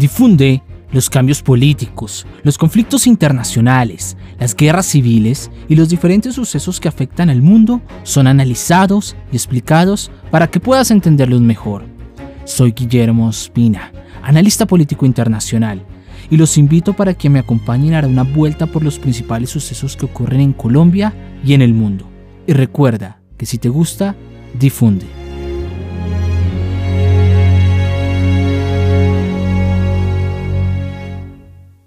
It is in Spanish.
Difunde los cambios políticos, los conflictos internacionales, las guerras civiles y los diferentes sucesos que afectan al mundo son analizados y explicados para que puedas entenderlos mejor. Soy Guillermo Espina, analista político internacional, y los invito para que me acompañen a dar una vuelta por los principales sucesos que ocurren en Colombia y en el mundo. Y recuerda que si te gusta, difunde.